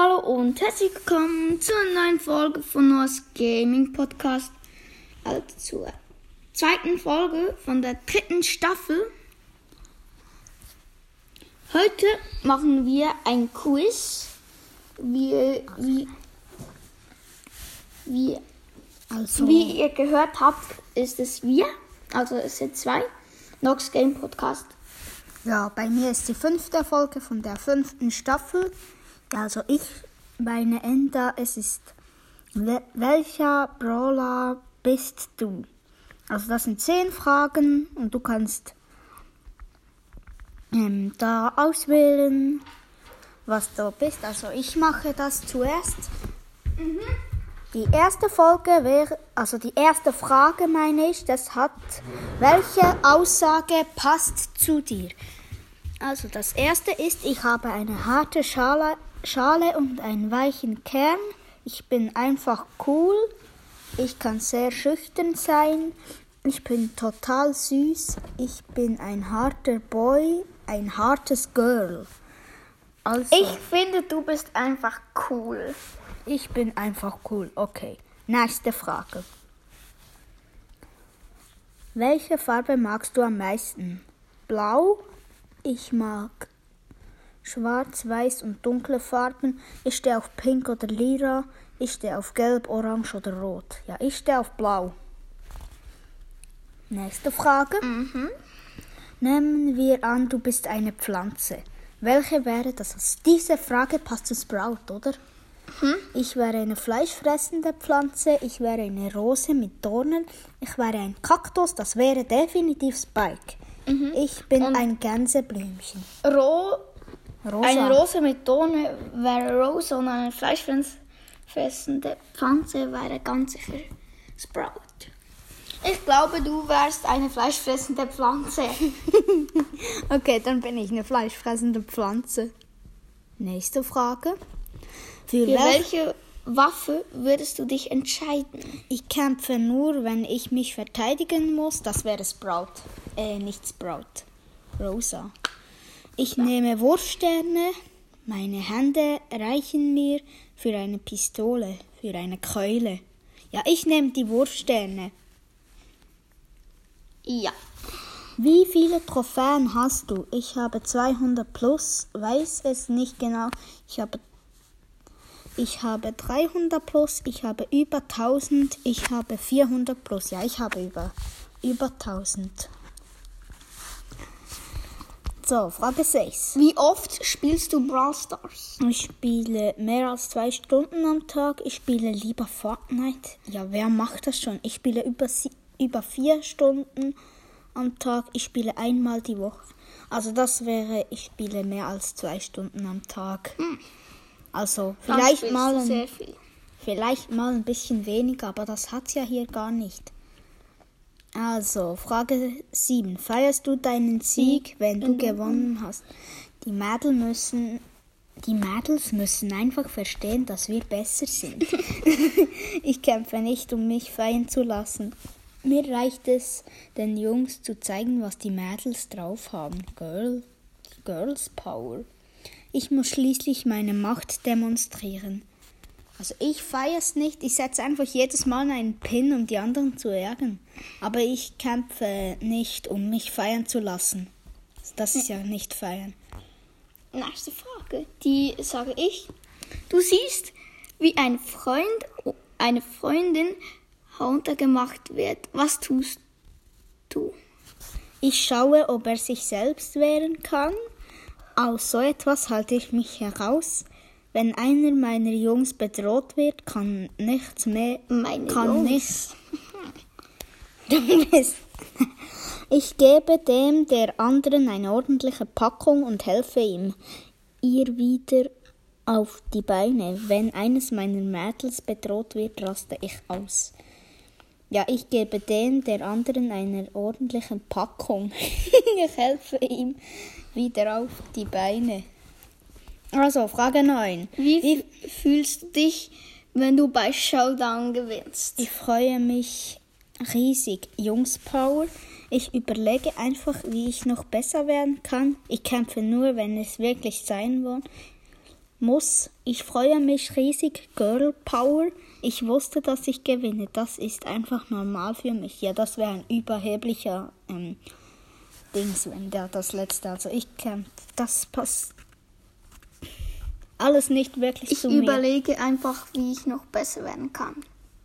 Hallo und herzlich willkommen zur neuen Folge von Noahs Gaming Podcast. Also zur zweiten Folge von der dritten Staffel. Heute machen wir ein Quiz. Wie, wie, wie, Also, wie ihr gehört habt, ist es wir. Also es sind zwei. Nox Game Podcast. ja, bei mir ist die fünfte Folge von der fünften Staffel. Also ich meine Ender, es ist wel- welcher Brawler bist du? Also das sind zehn Fragen und du kannst ähm, da auswählen, was du bist. Also ich mache das zuerst. Die erste Folge wäre, also die erste Frage meine ich, das hat, welche Aussage passt zu dir? Also das erste ist, ich habe eine harte Schale, Schale und einen weichen Kern. Ich bin einfach cool. Ich kann sehr schüchtern sein. Ich bin total süß. Ich bin ein harter Boy, ein hartes Girl. Also, Ich finde, du bist einfach cool. ich bin einfach cool. Okay. Nächste Frage. Welche Farbe magst du am meisten? Blau? Ich mag schwarz, weiß und dunkle Farben. Ich stehe auf pink oder lila. Ich stehe auf gelb, orange oder rot. Ja, ich stehe auf blau. Nächste Frage. Nehmen wir an, du bist eine Pflanze. Welche wäre das? Also diese Frage passt zu Sprout, oder? Ich wäre eine fleischfressende Pflanze, ich wäre eine Rose mit Dornen, ich wäre ein Kaktus, das wäre definitiv Spike. Ich bin ein Gänseblümchen. Ro Rosa. Eine Rose mit Dorne wäre Rose und eine fleischfressende Pflanze wäre ganz sicher Sprout. Ich glaube, du wärst eine fleischfressende Pflanze. Okay, dann bin ich eine fleischfressende Pflanze. Nächste Frage. Für, Für welche? welche Waffe würdest du dich entscheiden? Ich kämpfe nur, wenn ich mich verteidigen muss. Das wäre Sprout. Äh, nicht Sprout. Rosa. Ich nehme Wurfsterne. Meine Hände reichen mir für eine Pistole, für eine Keule. Ja, ich nehme die Wurfsterne. Ja. Wie viele Trophäen hast du? Ich habe 200 plus, weiß es nicht genau. Ich habe ich habe 300 plus, ich habe über 1000, ich habe 400 plus. Ja, ich habe über über 1000. So, Frage 6. Wie oft spielst du Brawl Stars? Ich spiele mehr als zwei Stunden am Tag. Ich spiele lieber Fortnite. Ja, wer macht das schon? Ich spiele über, über vier Stunden am Tag. Ich spiele einmal die Woche. Also das wäre, ich spiele mehr als zwei Stunden am Tag. Also Dann vielleicht mal, ein, sehr viel. vielleicht mal ein bisschen weniger, aber das hat's ja hier gar nicht. Also, Frage 7. Feierst du deinen Sieg, wenn du gewonnen hast? Die Mädel müssen, die Mädels müssen einfach verstehen, dass wir besser sind. ich kämpfe nicht, um mich feiern zu lassen. Mir reicht es, den Jungs zu zeigen, was die Mädels drauf haben. Girl, Girls Power. Ich muss schließlich meine Macht demonstrieren. Also ich feiere es nicht. Ich setze einfach jedes Mal einen Pin, um die anderen zu ärgern. Aber ich kämpfe nicht, um mich feiern zu lassen. Das ist ja nicht feiern. Nächste Frage. Die sage ich. Du siehst, wie ein Freund, eine Freundin heruntergemacht wird. Was tust du? Ich schaue, ob er sich selbst wehren kann. Aus so etwas halte ich mich heraus. Wenn einer meiner Jungs bedroht wird, kann nichts mehr. Meine kann Jungs. nichts. Ich gebe dem der anderen eine ordentliche Packung und helfe ihm, ihr wieder auf die Beine. Wenn eines meiner Mädels bedroht wird, raste ich aus. Ja, ich gebe dem der anderen eine ordentliche Packung. ich helfe ihm wieder auf die Beine. Also, Frage 9. Wie, fühlst du dich, wenn du bei Showdown gewinnst? Ich freue mich riesig. Jungspower. Ich überlege einfach, wie ich noch besser werden kann. Ich kämpfe nur, wenn es wirklich sein muss. Ich freue mich riesig. Girl Power. Ich wusste, dass ich gewinne. Das ist einfach normal für mich. Ja, das wäre ein überheblicher ähm, Dings, wenn der das letzte. Also ich kann. Das passt alles nicht wirklich Ich zu mir. überlege einfach, wie ich noch besser werden kann.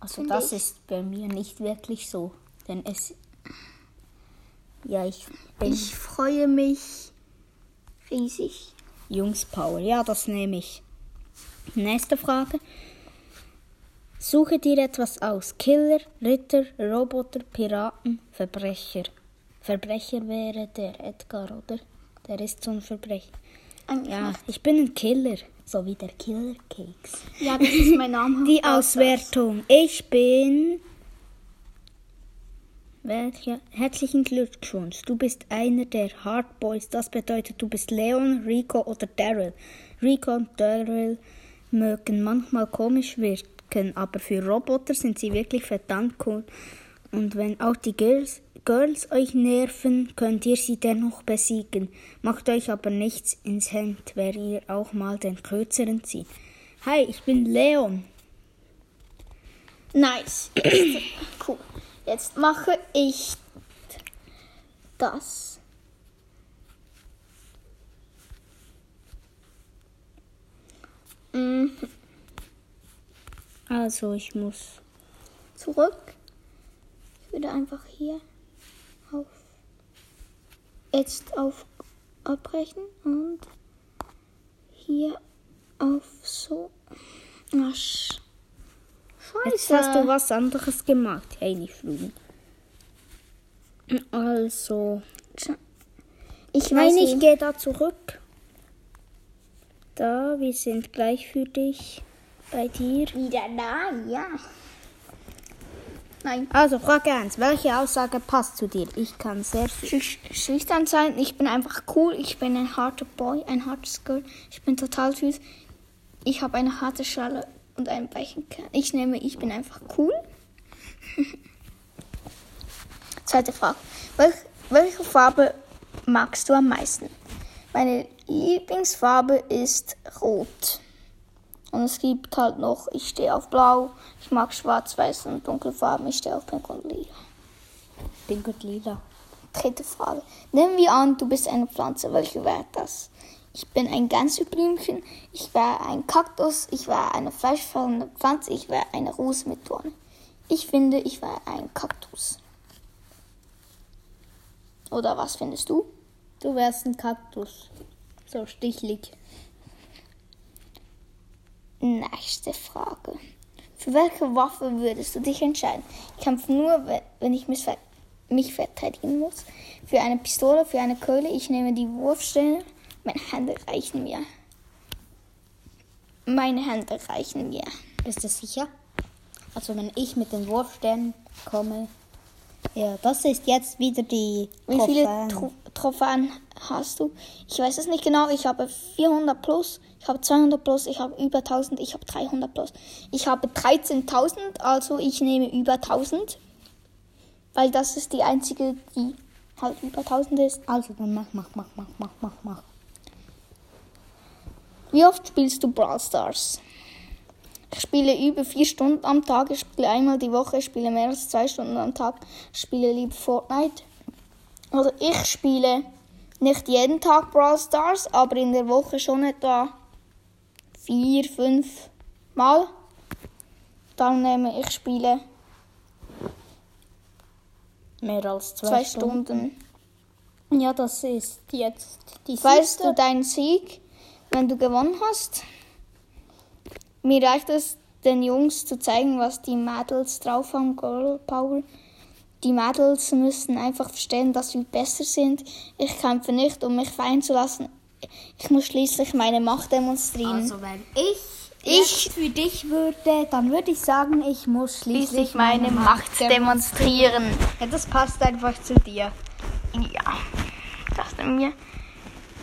Also das ich. ist bei mir nicht wirklich so. Denn es. Ja, ich bin Ich freue mich riesig. Jungspower. Ja, das nehme ich. Nächste Frage. Suche dir etwas aus. Killer, Ritter, Roboter, Piraten, Verbrecher. Verbrecher wäre der Edgar, oder? Der ist so ein Verbrecher. Ja, ich bin ein Killer. So wie der Killer Cakes. ja, das ist mein Name. Die Auswertung. Ich bin. Welcher? Herzlichen Glückwunsch. Du bist einer der Hard Boys. Das bedeutet, du bist Leon, Rico oder Daryl. Rico und Daryl mögen manchmal komisch wirken, aber für Roboter sind sie wirklich verdammt cool. Und wenn auch die Girls, Girls euch nerven, könnt ihr sie dennoch besiegen. Macht euch aber nichts ins Hemd, wer ihr auch mal den kürzeren zieht. Hi, ich bin Leon. Nice. cool. Jetzt mache ich das. Mhm. Also, ich muss. Zurück. Ich würde einfach hier auf. Jetzt auf abbrechen und hier auf so. Ach, sch- Jetzt Scheiße. hast du was anderes gemacht. Fluchen. Also. Ich Nein, ich gehe da zurück. Da, wir sind gleich für dich bei dir. Wieder da, ja. Nein. Also, Frage 1. Welche Aussage passt zu dir? Ich kann sehr. Schüch schüchtern sein. Ich bin einfach cool. Ich bin ein harter Boy, ein hartes Girl. Ich bin total süß. Ich habe eine harte Schale und einen weichen Kern. Ich nehme, ich bin einfach cool. Zweite Frage. Welch, welche Farbe magst du am meisten? Meine Lieblingsfarbe ist rot. Und es gibt halt noch, ich stehe auf blau, ich mag schwarz, weiß und dunkle Farben, ich stehe auf pink und lila. Pink und lila. Dritte Frage. Nehmen wir an, du bist eine Pflanze. Welche wäre das? Ich bin ein Gänseblümchen, ich wäre ein Kaktus, ich wäre eine fleischfressende Pflanze, ich wäre eine Rose mit Dornen. Ich finde, ich wäre ein Kaktus. Oder was findest du? Du wärst ein Kaktus. So stichlig. Nächste Frage. Für welche Waffe würdest du dich entscheiden? Ich kämpfe nur, we- wenn ich mich verteidigen muss. Für eine Pistole, für eine Keule. Ich nehme die Wurfstelle. Meine Hände reichen mir. Meine Hände reichen mir. Bist du sicher? Also, wenn ich mit den Wurfsternen komme. Ja, das ist jetzt wieder die. Wie viele Trophäen. Tro Trophäen hast du? Ich weiß es nicht genau. Ich habe 400 plus, ich habe 200 plus, ich habe über 1000, ich habe 300 plus. Ich habe 13.000, also ich nehme über 1000. Weil das ist die einzige, die halt über 1000 ist. Also, dann mach, mach, mach, mach, mach, mach, mach. Wie oft spielst du Brawl Stars? Ich spiele über vier Stunden am Tag, ich spiele einmal die Woche, ich spiele mehr als zwei Stunden am Tag, ich spiele lieber Fortnite. Also ich spiele nicht jeden Tag Brawl Stars, aber in der Woche schon etwa vier, fünf Mal. Dann nehme ich spiele Mehr als zwei, zwei Stunden. Stunden. Ja, das ist jetzt die Weißt siebte. du deinen Sieg, wenn du gewonnen hast? Mir reicht es, den Jungs zu zeigen, was die Mädels drauf haben, Girl Power. Die Mädels müssen einfach verstehen, dass wir besser sind. Ich kämpfe nicht, um mich fallen zu lassen. Ich muss schließlich meine Macht demonstrieren. Also, wenn ich Ich- für dich würde, dann würde ich sagen, ich muss schließlich, schließlich meine Macht demonstrieren. Ja, das passt einfach zu dir. Ja, dachte mir.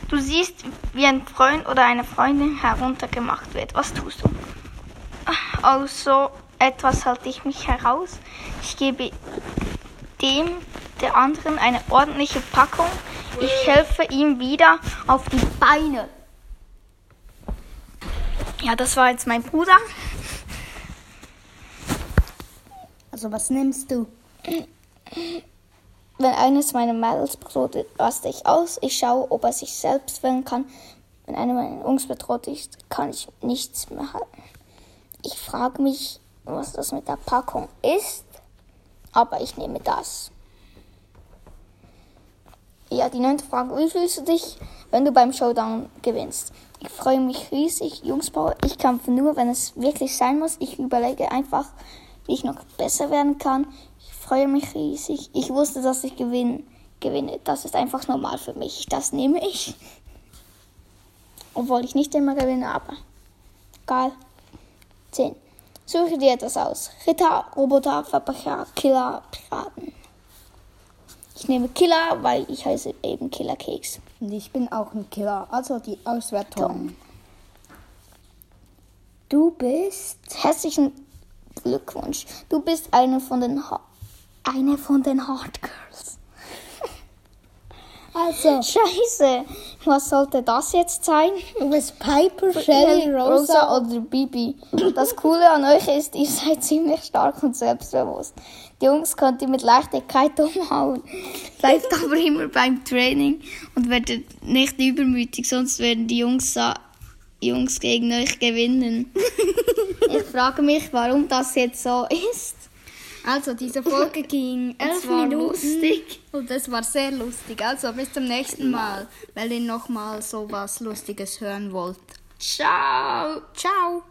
Du siehst, wie ein Freund oder eine Freundin heruntergemacht wird. Was tust du? Also etwas halte ich mich heraus. Ich gebe dem der anderen eine ordentliche Packung. Ich helfe ihm wieder auf die Beine. Ja, das war jetzt mein Bruder. Also was nimmst du? Wenn eines meiner Mädels bedroht ist, raste ich aus. Ich schaue, ob er sich selbst wehren kann. Wenn einer meiner Jungs bedroht ist, kann ich nichts mehr halten. Ich frage mich, was das mit der Packung ist, aber ich nehme das. Ja, die neunte Frage. Wie fühlst du dich, wenn du beim Showdown gewinnst? Ich freue mich riesig. Jungsbauer, ich kämpfe nur, wenn es wirklich sein muss. Ich überlege einfach, wie ich noch besser werden kann. Ich freue mich riesig. Ich wusste, dass ich gewinne. gewinne. Das ist einfach normal für mich. Das nehme ich. Obwohl ich nicht immer gewinne, aber egal. 10. Suche dir etwas aus. Ritter, Roboter, Verbrecher, Killer, Piraten. Ich nehme Killer, weil ich heiße eben Killer Keks. Und ich bin auch ein Killer. Also die Auswertung. Du bist. Herzlichen Glückwunsch. Du bist eine von den ha eine von den Hard Girls. Also, Scheiße. Was sollte das jetzt sein? bist Piper, Shelly, Rosa. oder Bibi. Das Coole an euch ist, ihr seid ziemlich stark und selbstbewusst. Die Jungs könnt ihr mit Leichtigkeit umhauen. Bleibt aber immer beim Training und werdet nicht übermütig, sonst werden die Jungs, Jungs gegen euch gewinnen. ich frage mich, warum das jetzt so ist. Also, diese Folge ging elf war Minuten. lustig. Und es war sehr lustig. Also, bis zum nächsten Mal, weil ihr nochmal so was Lustiges hören wollt. Ciao. Ciao.